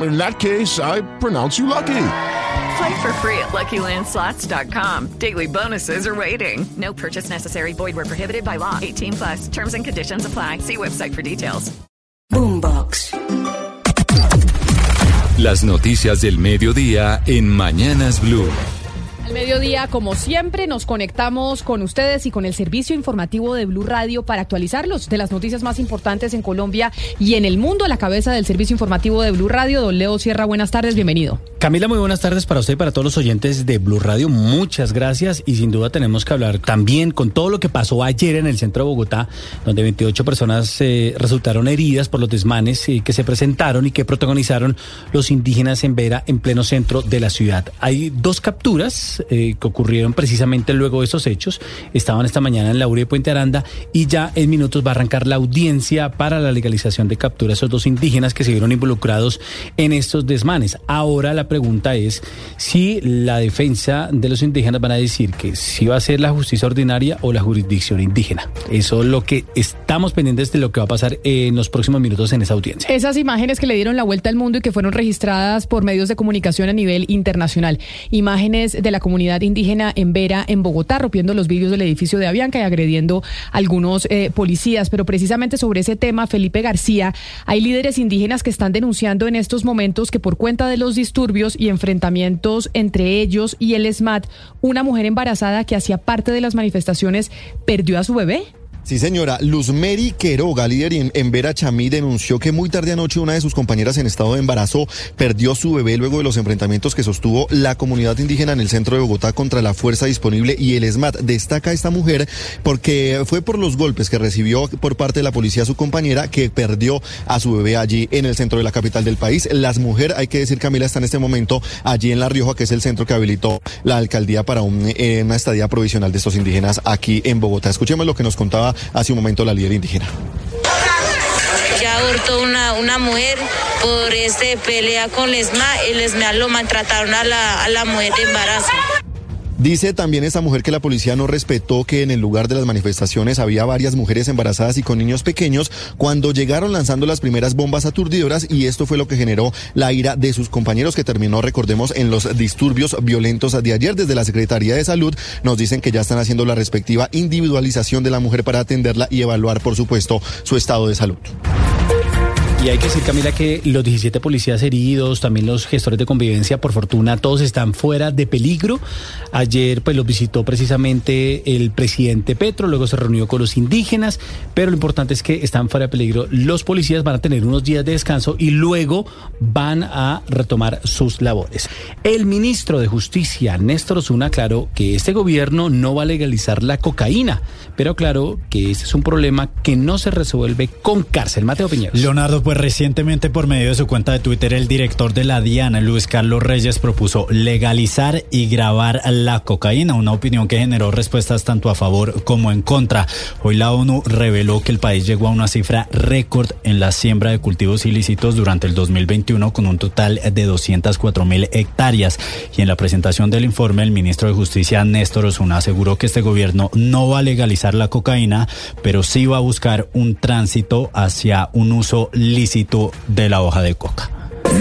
in that case, I pronounce you lucky. Play for free at LuckyLandSlots.com. Daily bonuses are waiting. No purchase necessary. Void were prohibited by law. 18 plus. Terms and conditions apply. See website for details. Boombox. Las noticias del mediodía en Mañanas Blue. Mediodía, como siempre, nos conectamos con ustedes y con el servicio informativo de Blue Radio para actualizarlos de las noticias más importantes en Colombia y en el mundo. A la cabeza del servicio informativo de Blue Radio, don Leo Sierra, buenas tardes, bienvenido. Camila, muy buenas tardes para usted y para todos los oyentes de Blue Radio. Muchas gracias y sin duda tenemos que hablar también con todo lo que pasó ayer en el centro de Bogotá, donde 28 personas eh, resultaron heridas por los desmanes eh, que se presentaron y que protagonizaron los indígenas en Vera, en pleno centro de la ciudad. Hay dos capturas eh, que ocurrieron precisamente luego de esos hechos. Estaban esta mañana en la URI de Puente Aranda y ya en minutos va a arrancar la audiencia para la legalización de captura de esos dos indígenas que se vieron involucrados en estos desmanes. Ahora la pregunta es si la defensa de los indígenas van a decir que si va a ser la justicia ordinaria o la jurisdicción indígena. Eso es lo que estamos pendientes de lo que va a pasar en los próximos minutos en esa audiencia. Esas imágenes que le dieron la vuelta al mundo y que fueron registradas por medios de comunicación a nivel internacional. Imágenes de la comunidad indígena en Vera, en Bogotá, rompiendo los vidrios del edificio de Avianca y agrediendo a algunos eh, policías. Pero precisamente sobre ese tema, Felipe García, hay líderes indígenas que están denunciando en estos momentos que por cuenta de los disturbios y enfrentamientos entre ellos y el SMAT, una mujer embarazada que hacía parte de las manifestaciones perdió a su bebé. Sí, señora. Luzmeri Queroga, líder en, en Vera Chamí, denunció que muy tarde anoche una de sus compañeras en estado de embarazo perdió su bebé luego de los enfrentamientos que sostuvo la comunidad indígena en el centro de Bogotá contra la Fuerza Disponible y el ESMAD. Destaca esta mujer porque fue por los golpes que recibió por parte de la policía su compañera que perdió a su bebé allí en el centro de la capital del país. Las mujeres, hay que decir, Camila, está en este momento allí en La Rioja, que es el centro que habilitó la alcaldía para eh, una estadía provisional de estos indígenas aquí en Bogotá. Escuchemos lo que nos contaba hace un momento la líder indígena. Abortó una, una mujer por este pelea con Lesma, el Lesma lo maltrataron a la, a la mujer de embarazo. Dice también esta mujer que la policía no respetó que en el lugar de las manifestaciones había varias mujeres embarazadas y con niños pequeños cuando llegaron lanzando las primeras bombas aturdidoras y esto fue lo que generó la ira de sus compañeros que terminó, recordemos, en los disturbios violentos de ayer. Desde la Secretaría de Salud nos dicen que ya están haciendo la respectiva individualización de la mujer para atenderla y evaluar, por supuesto, su estado de salud. Y hay que decir, Camila, que los 17 policías heridos, también los gestores de convivencia, por fortuna, todos están fuera de peligro. Ayer, pues, los visitó precisamente el presidente Petro, luego se reunió con los indígenas, pero lo importante es que están fuera de peligro. Los policías van a tener unos días de descanso y luego van a retomar sus labores. El ministro de Justicia, Néstor Osuna, aclaró que este gobierno no va a legalizar la cocaína, pero claro que este es un problema que no se resuelve con cárcel. Mateo Piñeros. Leonardo, pues recientemente por medio de su cuenta de Twitter, el director de la Diana, Luis Carlos Reyes, propuso legalizar y grabar la cocaína, una opinión que generó respuestas tanto a favor como en contra. Hoy la ONU reveló que el país llegó a una cifra récord en la siembra de cultivos ilícitos durante el 2021 con un total de 204 mil hectáreas. Y en la presentación del informe, el ministro de Justicia, Néstor Osuna, aseguró que este gobierno no va a legalizar la cocaína, pero sí va a buscar un tránsito hacia un uso de la hoja de coca.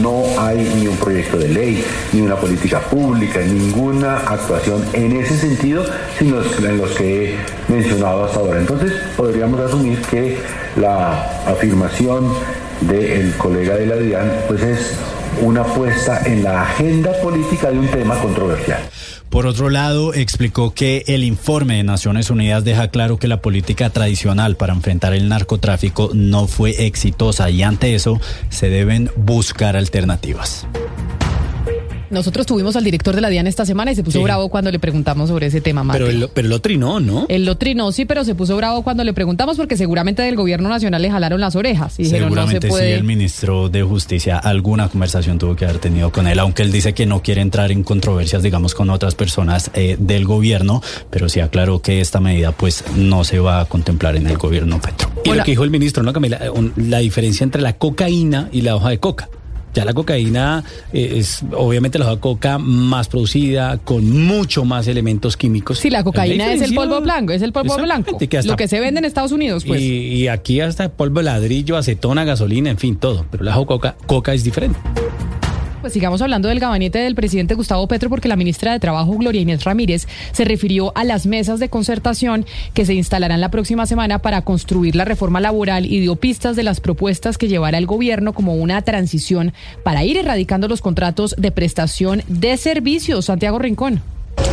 No hay ni un proyecto de ley, ni una política pública, ninguna actuación en ese sentido, sino en los que he mencionado hasta ahora. Entonces, podríamos asumir que la afirmación del colega de la DIAN pues es una puesta en la agenda política de un tema controversial. Por otro lado, explicó que el informe de Naciones Unidas deja claro que la política tradicional para enfrentar el narcotráfico no fue exitosa y ante eso se deben buscar alternativas. Nosotros tuvimos al director de la DIAN esta semana y se puso Sí. bravo cuando le preguntamos sobre ese tema, Mate. Pero él, pero lo trinó, ¿no? Él lo trinó, sí, pero se puso bravo cuando le preguntamos porque seguramente del gobierno nacional le jalaron las orejas y dijeron no se Seguramente sí, el ministro de Justicia alguna conversación tuvo que haber tenido con él, aunque él dice que no quiere entrar en controversias, digamos, con otras personas eh, del gobierno, pero sí aclaró que esta medida pues no se va a contemplar en el gobierno Petro. Y lo que dijo el ministro, ¿no, Camila? La diferencia entre la cocaína y la hoja de coca. Ya la cocaína eh, es obviamente la hoja coca más producida, con mucho más elementos químicos. Sí, la cocaína es el polvo blanco, es el polvo blanco. Que Lo que se vende en Estados Unidos, pues. Y, y aquí hasta polvo de ladrillo, acetona, gasolina, en fin, todo. Pero la hoja coca, coca es diferente. Pues sigamos hablando del gabinete del presidente Gustavo Petro porque la ministra de Trabajo, Gloria Inés Ramírez, se refirió a las mesas de concertación que se instalarán la próxima semana para construir la reforma laboral y dio pistas de las propuestas que llevará el gobierno como una transición para ir erradicando los contratos de prestación de servicios. Santiago Rincón.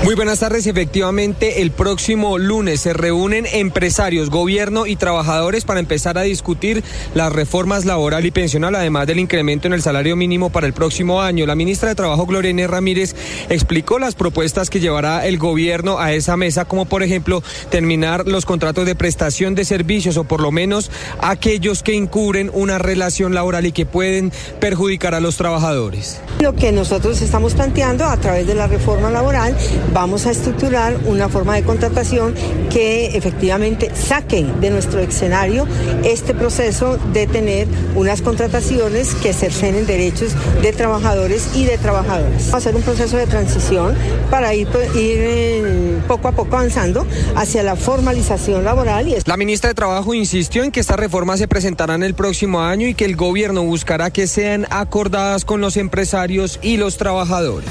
Muy buenas tardes. Efectivamente, el próximo lunes se reúnen empresarios, gobierno y trabajadores para empezar a discutir las reformas laboral y pensional, además del incremento en el salario mínimo para el próximo año. La ministra de Trabajo, Gloria Inés Ramírez, explicó las propuestas que llevará el gobierno a esa mesa, como por ejemplo terminar los contratos de prestación de servicios o por lo menos aquellos que incurren una relación laboral y que pueden perjudicar a los trabajadores. Lo que nosotros estamos planteando a través de la reforma laboral, vamos a estructurar una forma de contratación que efectivamente saque de nuestro escenario este proceso de tener unas contrataciones que cercenen derechos de trabajadores y de trabajadoras. Va a ser un proceso de transición para ir, eh, poco a poco avanzando hacia la formalización laboral y La ministra de Trabajo insistió en que estas reformas se presentarán el próximo año y que el gobierno buscará que sean acordadas con los empresarios y los trabajadores.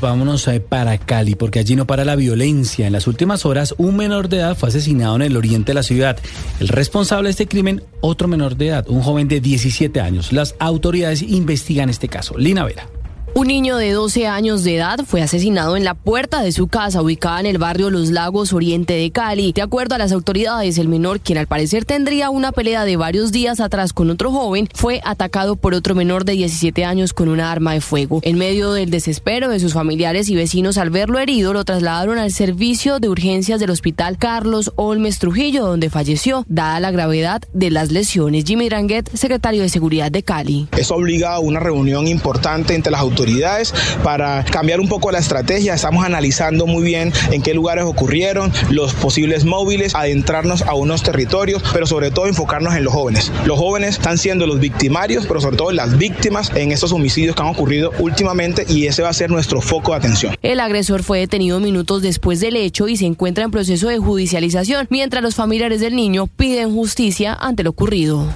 Vámonos eh, para Cali, porque allí no para la violencia. En las últimas horas, un menor de edad fue asesinado en el oriente de la ciudad. El responsable de este crimen, otro menor de edad, un joven de 17 años. Las autoridades investigan este caso. Lina Vera. Un niño de 12 años de edad fue asesinado en la puerta de su casa ubicada en el barrio Los Lagos Oriente de Cali. De acuerdo a las autoridades, el menor, quien al parecer tendría una pelea de varios días atrás con otro joven, fue atacado por otro menor de 17 años con una arma de fuego. En medio del desespero de sus familiares y vecinos al verlo herido, lo trasladaron al servicio de urgencias del hospital Carlos Olmes Trujillo, donde falleció, dada la gravedad de las lesiones. Jimmy Dranguet, secretario de Seguridad de Cali. Eso obliga a una reunión importante entre las autoridades para cambiar un poco la estrategia. Estamos analizando muy bien en qué lugares ocurrieron, los posibles móviles, adentrarnos a unos territorios, pero sobre todo enfocarnos en los jóvenes. Los jóvenes están siendo los victimarios, pero sobre todo las víctimas en estos homicidios que han ocurrido últimamente y ese va a ser nuestro foco de atención. El agresor fue detenido minutos después del hecho y se encuentra en proceso de judicialización, mientras los familiares del niño piden justicia ante lo ocurrido.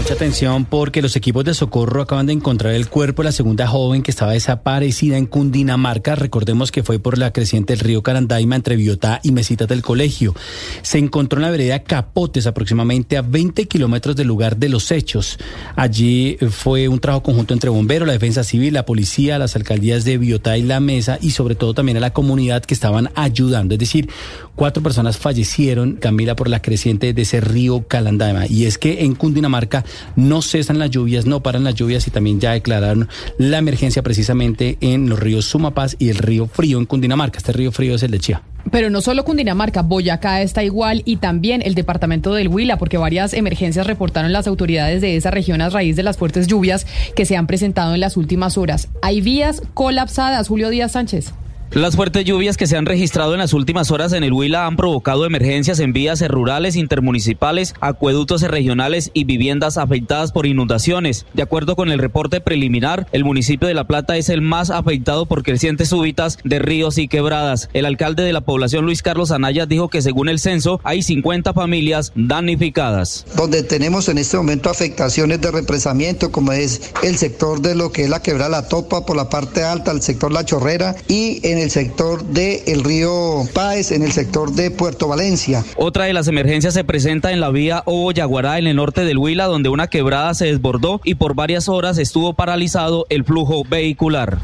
Mucha atención porque los equipos de socorro acaban de encontrar el cuerpo de la segunda joven que estaba desaparecida en Cundinamarca. Recordemos que fue por la creciente del río Carandaima entre Biotá y Mesitas del Colegio. Se encontró en la vereda Capotes, aproximadamente a 20 kilómetros del lugar de los hechos. Allí fue un trabajo conjunto entre bomberos, la defensa civil, la policía, las alcaldías de Biotá y La Mesa y sobre todo también a la comunidad que estaban ayudando. Es decir, cuatro personas fallecieron, Camila, por la creciente de ese río Carandaima. Y es que en Cundinamarca no cesan las lluvias, no paran las lluvias y también ya declararon la emergencia precisamente en los ríos Sumapaz y el río Frío en Cundinamarca. Este río frío es el de Chía. Pero no solo Cundinamarca, Boyacá está igual y también el departamento del Huila, porque varias emergencias reportaron las autoridades de esa región a raíz de las fuertes lluvias que se han presentado en las últimas horas. Hay vías colapsadas, Julio Díaz Sánchez. Las fuertes lluvias que se han registrado en las últimas horas en el Huila han provocado emergencias en vías rurales, intermunicipales, acueductos regionales y viviendas afectadas por inundaciones. De acuerdo con el reporte preliminar, el municipio de La Plata es el más afectado por crecientes súbitas de ríos y quebradas. El alcalde de la población, Luis Carlos Anaya, dijo que según el censo hay 50 familias damnificadas. Donde tenemos en este momento afectaciones de represamiento, como es el sector de lo que es la quebrada La Topa por la parte alta, el sector La Chorrera y en el sector del el río Páez, en el sector de Puerto Valencia. Otra de las emergencias se presenta en la vía Obo-Yaguará, en el norte del Huila, donde una quebrada se desbordó y por varias horas estuvo paralizado el flujo vehicular.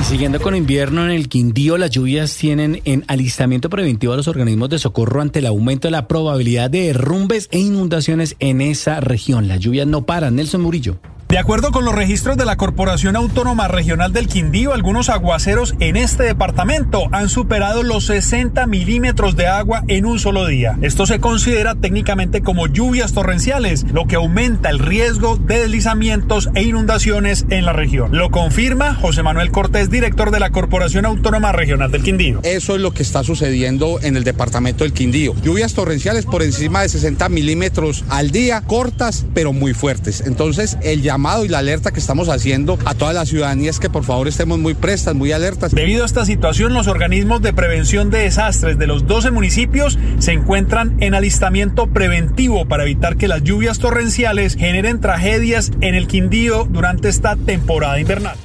Y siguiendo con invierno en el Quindío, las lluvias tienen en alistamiento preventivo a los organismos de socorro ante el aumento de la probabilidad de derrumbes e inundaciones en esa región. Las lluvias no paran. Nelson Murillo. De acuerdo con los registros de la Corporación Autónoma Regional del Quindío, algunos aguaceros en este departamento han superado los 60 milímetros de agua en un solo día. Esto se considera técnicamente como lluvias torrenciales, lo que aumenta el riesgo de deslizamientos e inundaciones en la región. Lo confirma José Manuel Cortés, director de la Corporación Autónoma Regional del Quindío. Eso es lo que está sucediendo en el departamento del Quindío. Lluvias torrenciales por encima de 60 milímetros al día, cortas pero muy fuertes. Entonces, el llamado y la alerta que estamos haciendo a toda la ciudadanía es que por favor estemos muy prestas, muy alertas. Debido a esta situación, los organismos de prevención de desastres de los 12 municipios se encuentran en alistamiento preventivo para evitar que las lluvias torrenciales generen tragedias en el Quindío durante esta temporada invernal.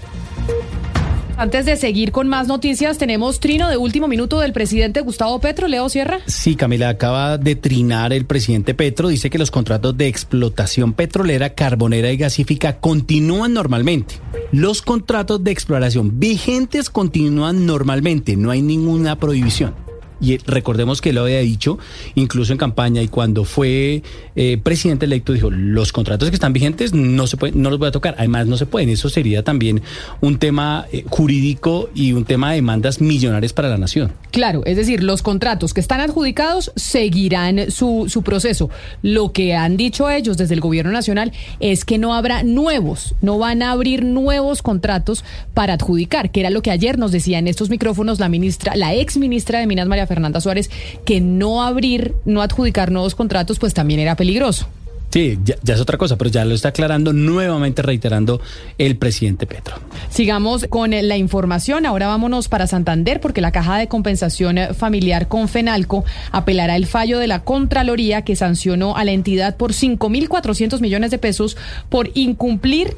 Antes de seguir con más noticias, tenemos trino de último minuto del presidente Gustavo Petro. Leo Sierra. Sí, Camila, acaba de trinar el presidente Petro. Dice que los contratos de explotación petrolera, carbonera y gasífica continúan normalmente. Los contratos de exploración vigentes continúan normalmente. No hay ninguna prohibición y recordemos que lo había dicho incluso en campaña y cuando fue eh, presidente electo dijo los contratos que están vigentes no se pueden, no los voy a tocar además no se pueden eso sería también un tema eh, jurídico y un tema de demandas millonarias para la nación. Claro es decir los contratos que están adjudicados seguirán su, su proceso. Lo que han dicho ellos desde el gobierno nacional es que no habrá nuevos no van a abrir nuevos contratos para adjudicar que era lo que ayer nos decía en estos micrófonos la ministra la ex ministra de Minas María Fernanda Suárez que no abrir, no adjudicar nuevos contratos, pues también era peligroso. Sí, ya, es otra cosa, pero ya lo está aclarando nuevamente, reiterando el presidente Petro. Sigamos con la información. Ahora vámonos para Santander, porque la Caja de Compensación Familiar con Fenalco apelará el fallo de la Contraloría que sancionó a la entidad por 5.400 millones de pesos por incumplir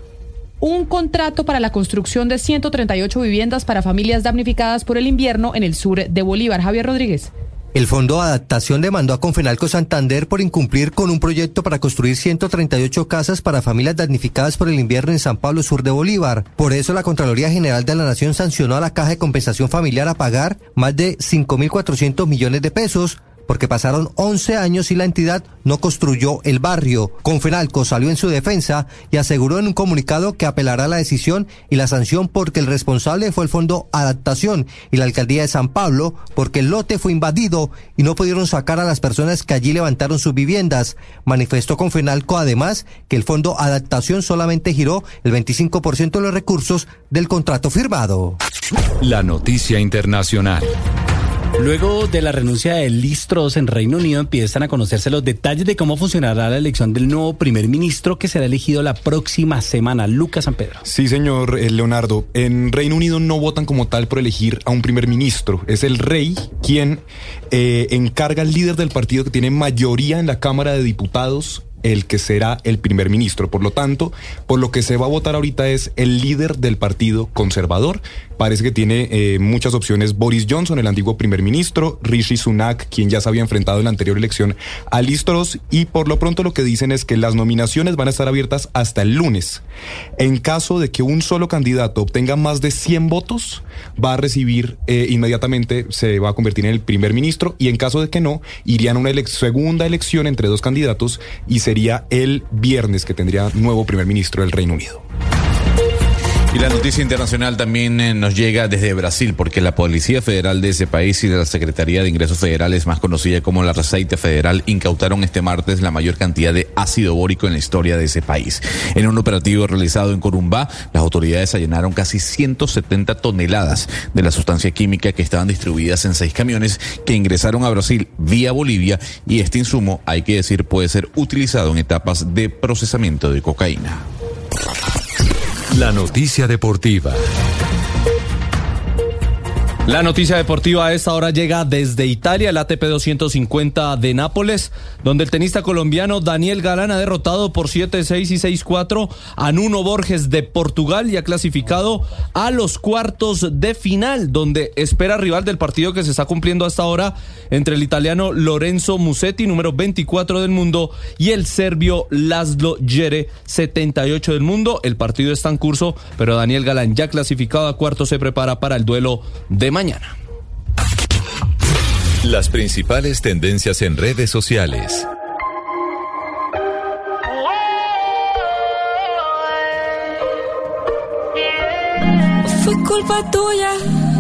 un contrato para la construcción de 138 viviendas para familias damnificadas por el invierno en el sur de Bolívar. Javier Rodríguez. El Fondo de Adaptación demandó a Confenalco Santander por incumplir con un proyecto para construir 138 casas para familias damnificadas por el invierno en San Pablo, sur de Bolívar. Por eso la Contraloría General de la Nación sancionó a la Caja de Compensación Familiar a pagar más de 5.400 millones de pesos porque pasaron 11 años y la entidad no construyó el barrio. Confenalco salió en su defensa y aseguró en un comunicado que apelará la decisión y la sanción porque el responsable fue el Fondo Adaptación y la Alcaldía de San Pablo porque el lote fue invadido y no pudieron sacar a las personas que allí levantaron sus viviendas. Manifestó Confenalco además que el Fondo Adaptación solamente giró el 25% de los recursos del contrato firmado. La noticia internacional. Luego de la renuncia de Listros en Reino Unido empiezan a conocerse los detalles de cómo funcionará la elección del nuevo primer ministro que será elegido la próxima semana. Lucas San Pedro. Sí, señor eh, Leonardo. En Reino Unido no votan como tal por elegir a un primer ministro. Es el rey quien eh, encarga al líder del partido que tiene mayoría en la Cámara de Diputados el que será el primer ministro. Por lo tanto, por lo que se va a votar ahorita es el líder del Partido Conservador. Parece que tiene eh, muchas opciones Boris Johnson, el antiguo primer ministro, Rishi Sunak, quien ya se había enfrentado en la anterior elección a Listros, y por lo pronto lo que dicen es que las nominaciones van a estar abiertas hasta el lunes. En caso de que un solo candidato obtenga más de 100 votos, va a recibir eh, inmediatamente, se va a convertir en el primer ministro, y en caso de que no, irían a una segunda elección entre dos candidatos y se sería el viernes que tendría nuevo primer ministro del Reino Unido. Y la noticia internacional también eh, nos llega desde Brasil, porque la Policía Federal de ese país y la Secretaría de Ingresos Federales, más conocida como la Receita Federal, incautaron este martes la mayor cantidad de ácido bórico en la historia de ese país. En un operativo realizado en Corumbá, las autoridades allanaron casi 170 toneladas de la sustancia química que estaban distribuidas en seis camiones que ingresaron a Brasil vía Bolivia y este insumo, hay que decir, puede ser utilizado en etapas de procesamiento de cocaína. La noticia deportiva. La noticia deportiva a esta hora llega desde Italia, el ATP 250 de Nápoles, donde el tenista colombiano Daniel Galán ha derrotado por 7-6 y 6-4 a Nuno Borges de Portugal y ha clasificado a los cuartos de final, donde espera rival del partido que se está cumpliendo hasta ahora entre el italiano Lorenzo Musetti, número 24 del mundo, y el serbio Laszlo Jere, 78 del mundo. El partido está en curso, pero Daniel Galán ya clasificado a cuartos se prepara para el duelo de mañana. Las principales tendencias en redes sociales. Fue culpa tuya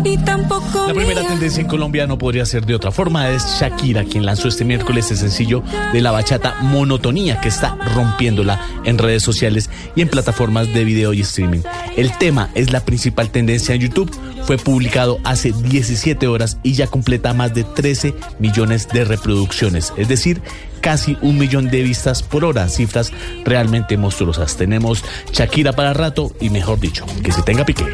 y tampoco La primera tendencia en Colombia no podría ser de otra forma. Es Shakira quien lanzó este miércoles el sencillo de la bachata Monotonía que está rompiéndola en redes sociales y en plataformas de video y streaming. El tema es la principal tendencia en YouTube. Fue publicado hace 17 horas y ya completa más de 13 millones de reproducciones. Es decir, casi un millón de vistas por hora, cifras realmente monstruosas. Tenemos Shakira para rato y mejor dicho, que se tenga pique.